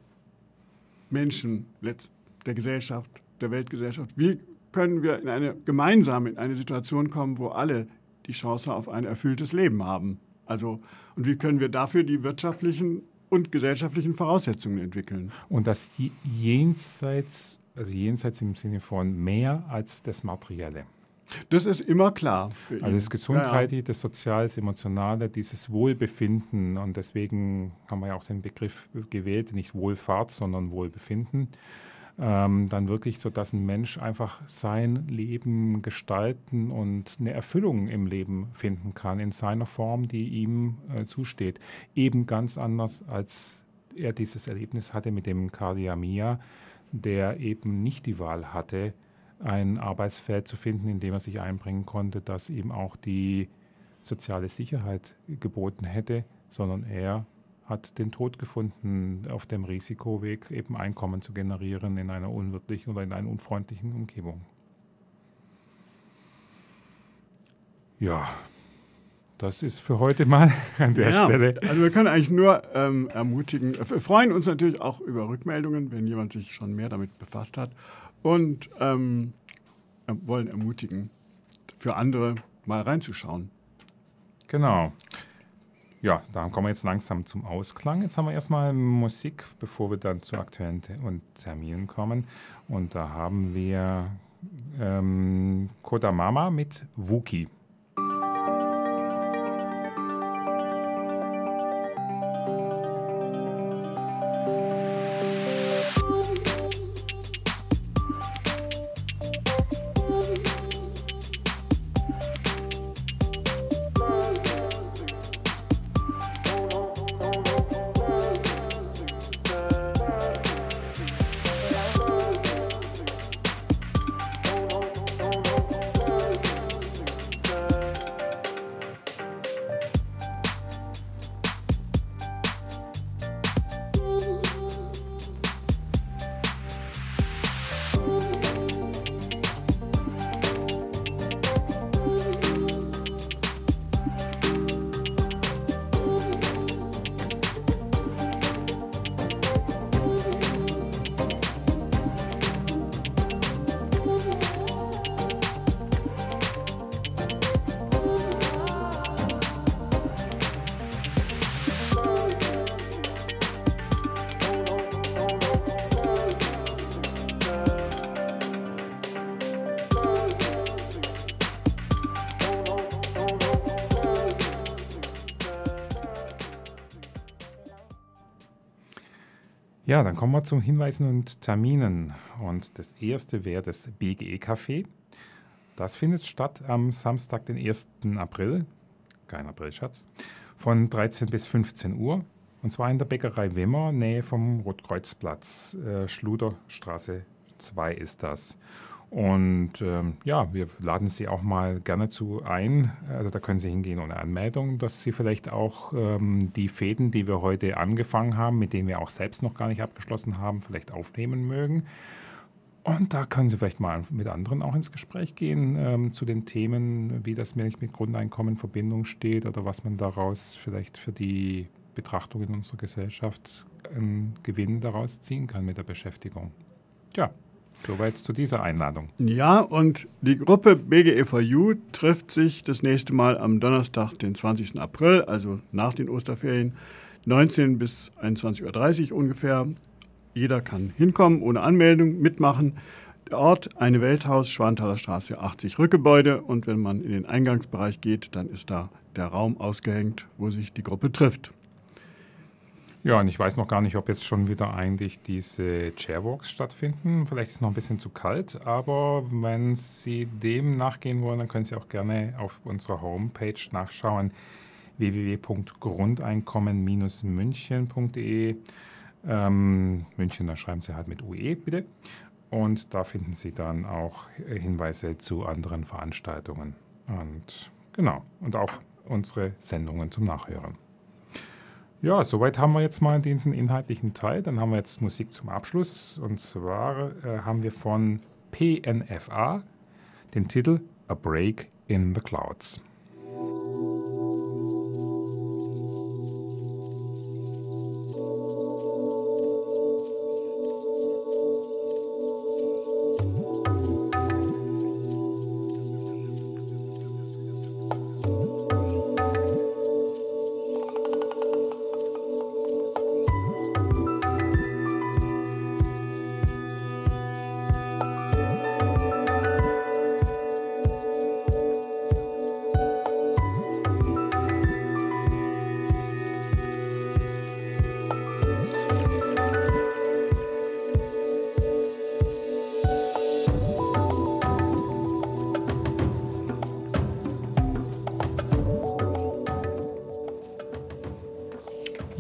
Menschen der Gesellschaft, der Weltgesellschaft, wie können wir in eine, gemeinsam in eine Situation kommen, wo alle die Chance auf ein erfülltes Leben haben? Also, und wie können wir dafür die wirtschaftlichen und gesellschaftlichen Voraussetzungen entwickeln? Und das jenseits, also jenseits im Sinne von mehr als das Materielle. Das ist immer klar. also das Gesundheitliche, das Soziale, das Emotionale, dieses Wohlbefinden und deswegen haben wir ja auch den Begriff gewählt, nicht Wohlfahrt, sondern Wohlbefinden. Ähm, dann wirklich so, dass ein Mensch einfach sein Leben gestalten und eine Erfüllung im Leben finden kann in seiner Form, die ihm äh, zusteht. Eben ganz anders, als er dieses Erlebnis hatte mit dem Cardiamia, der eben nicht die Wahl hatte, ein Arbeitsfeld zu finden, in dem er sich einbringen konnte, das ihm auch die soziale Sicherheit geboten hätte, sondern er hat den Tod gefunden auf dem Risikoweg, eben Einkommen zu generieren in einer unwirtlichen oder in einer unfreundlichen Umgebung. Ja, das ist für heute mal an der ja, Stelle. Also wir können eigentlich nur ähm, ermutigen, wir freuen uns natürlich auch über Rückmeldungen, wenn jemand sich schon mehr damit befasst hat und ähm, wollen ermutigen, für andere mal reinzuschauen. Genau. Ja, da kommen wir jetzt langsam zum Ausklang. Jetzt haben wir erstmal Musik, bevor wir dann zu aktuellen und Terminen kommen. Und da haben wir ähm, Kodamama mit Wuki. Ja, dann kommen wir zu Hinweisen und Terminen. Und das erste wäre das BGE-Café. Das findet statt am Samstag, den 1. April, kein Aprilschatz, von 13 bis 15 Uhr. Und zwar in der Bäckerei Wimmer, Nähe vom Rotkreuzplatz, äh, Schluderstraße 2 ist das. Und ähm, ja, wir laden Sie auch mal gerne zu ein. Also da können Sie hingehen ohne Anmeldung, dass Sie vielleicht auch ähm, die Fäden, die wir heute angefangen haben, mit denen wir auch selbst noch gar nicht abgeschlossen haben, vielleicht aufnehmen mögen. Und da können Sie vielleicht mal mit anderen auch ins Gespräch gehen ähm, zu den Themen, wie das mit Grundeinkommen in Verbindung steht oder was man daraus vielleicht für die Betrachtung in unserer Gesellschaft einen Gewinn daraus ziehen kann mit der Beschäftigung. Ja, Soweit zu dieser Einladung. Ja, und die Gruppe BGEVU trifft sich das nächste Mal am Donnerstag, den 20. April, also nach den Osterferien, 19 bis 21.30 Uhr ungefähr. Jeder kann hinkommen, ohne Anmeldung, mitmachen. Der Ort, eine Welthaus, Schwanthaler Straße 80 Rückgebäude. Und wenn man in den Eingangsbereich geht, dann ist da der Raum ausgehängt, wo sich die Gruppe trifft. Ja, und ich weiß noch gar nicht, ob jetzt schon wieder eigentlich diese Chairwalks stattfinden. Vielleicht ist es noch ein bisschen zu kalt, aber wenn Sie dem nachgehen wollen, dann können Sie auch gerne auf unserer Homepage nachschauen www.grundeinkommen-münchen.de. Ähm, München, da schreiben Sie halt mit UE bitte. Und da finden Sie dann auch Hinweise zu anderen Veranstaltungen. Und genau, und auch unsere Sendungen zum Nachhören. Ja, soweit haben wir jetzt mal diesen inhaltlichen Teil. Dann haben wir jetzt Musik zum Abschluss. Und zwar äh, haben wir von PNFA den Titel A Break in the Clouds.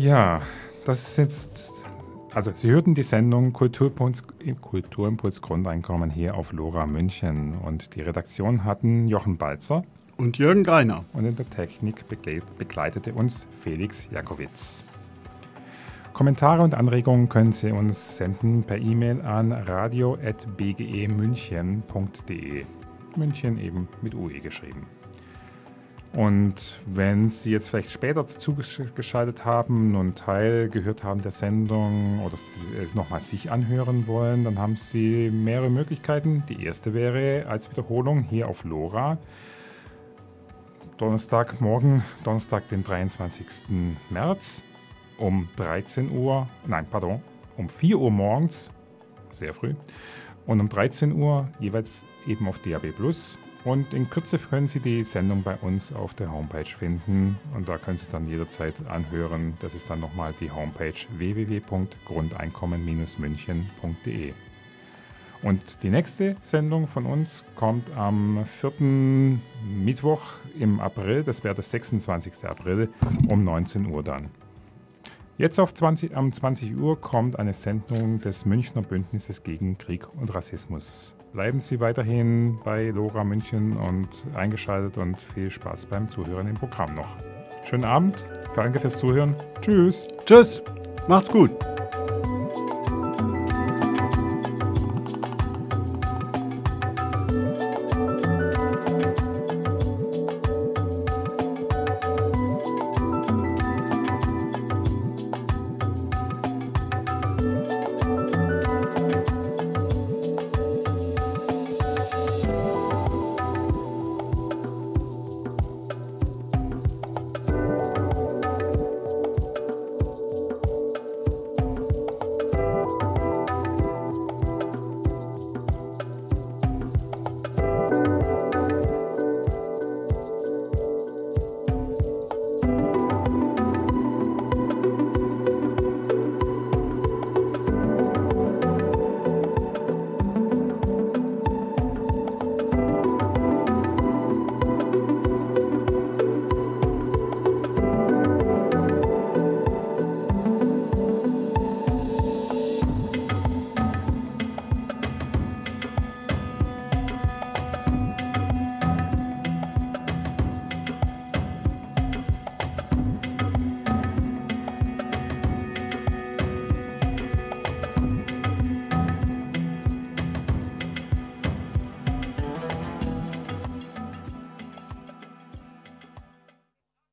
Ja, das ist jetzt, also Sie hörten die Sendung Kulturimpuls, Kulturimpuls Grundeinkommen hier auf Lora München und die Redaktion hatten Jochen Balzer und Jürgen Greiner. Und in der Technik begleitete uns Felix Jakowitz. Kommentare und Anregungen können Sie uns senden per E-Mail an radio.bgemünchen.de. München eben mit UE geschrieben. Und wenn Sie jetzt vielleicht später zugeschaltet haben und Teil gehört haben der Sendung oder es nochmal sich anhören wollen, dann haben Sie mehrere Möglichkeiten. Die erste wäre als Wiederholung hier auf LoRa. Donnerstagmorgen, Donnerstag, den 23. März um 13 Uhr, nein, pardon, um 4 Uhr morgens, sehr früh, und um 13 Uhr jeweils eben auf DAB Plus und in Kürze können Sie die Sendung bei uns auf der Homepage finden und da können Sie es dann jederzeit anhören. Das ist dann nochmal die Homepage www.grundeinkommen-münchen.de. Und die nächste Sendung von uns kommt am 4. Mittwoch im April, das wäre der 26. April um 19 Uhr dann. Jetzt auf 20, am 20 Uhr kommt eine Sendung des Münchner Bündnisses gegen Krieg und Rassismus. Bleiben Sie weiterhin bei Lora München und eingeschaltet und viel Spaß beim Zuhören im Programm noch. Schönen Abend, danke fürs Zuhören. Tschüss. Tschüss, macht's gut.